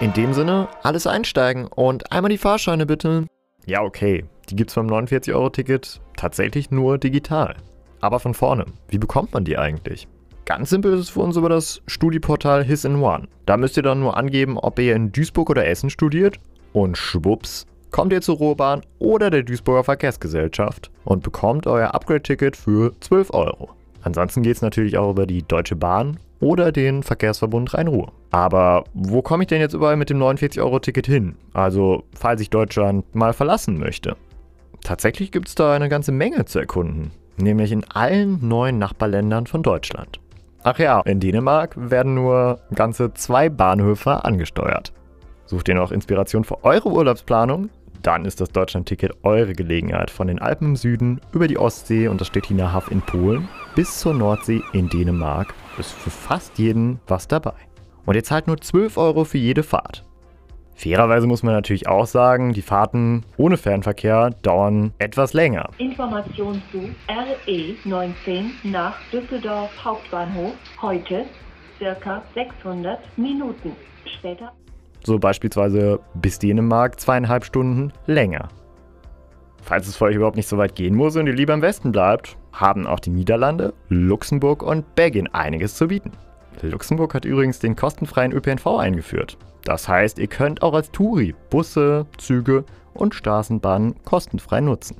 In dem Sinne, alles einsteigen und einmal die Fahrscheine bitte. Ja, okay, die gibt's beim 49-Euro-Ticket tatsächlich nur digital. Aber von vorne, wie bekommt man die eigentlich? Ganz simpel ist es für uns über das Studieportal His in One. Da müsst ihr dann nur angeben, ob ihr in Duisburg oder Essen studiert und schwupps, kommt ihr zur Ruhrbahn oder der Duisburger Verkehrsgesellschaft und bekommt euer Upgrade-Ticket für 12 Euro. Ansonsten geht es natürlich auch über die Deutsche Bahn oder den Verkehrsverbund Rhein-Ruhr. Aber wo komme ich denn jetzt überall mit dem 49-Euro-Ticket hin? Also, falls ich Deutschland mal verlassen möchte. Tatsächlich gibt es da eine ganze Menge zu erkunden, nämlich in allen neuen Nachbarländern von Deutschland. Ach ja, in Dänemark werden nur ganze zwei Bahnhöfe angesteuert. Sucht ihr noch Inspiration für eure Urlaubsplanung? Dann ist das Deutschland-Ticket eure Gelegenheit. Von den Alpen im Süden über die Ostsee und das Stettiner Haff in Polen bis zur Nordsee in Dänemark ist für fast jeden was dabei. Und ihr zahlt nur 12 Euro für jede Fahrt. Fairerweise muss man natürlich auch sagen, die Fahrten ohne Fernverkehr dauern etwas länger. Information zu RE 19 nach Düsseldorf Hauptbahnhof. Heute circa 600 Minuten. Später. So beispielsweise bis Dänemark zweieinhalb Stunden länger. Falls es für euch überhaupt nicht so weit gehen muss und ihr lieber im Westen bleibt, haben auch die Niederlande, Luxemburg und Belgien einiges zu bieten. Luxemburg hat übrigens den kostenfreien ÖPNV eingeführt. Das heißt, ihr könnt auch als Touri Busse, Züge und Straßenbahnen kostenfrei nutzen.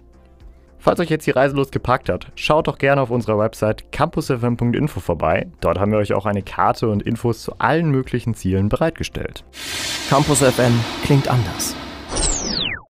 Falls euch jetzt die Reiselust gepackt hat, schaut doch gerne auf unserer Website campusfm.info vorbei. Dort haben wir euch auch eine Karte und Infos zu allen möglichen Zielen bereitgestellt. Campus FM klingt anders.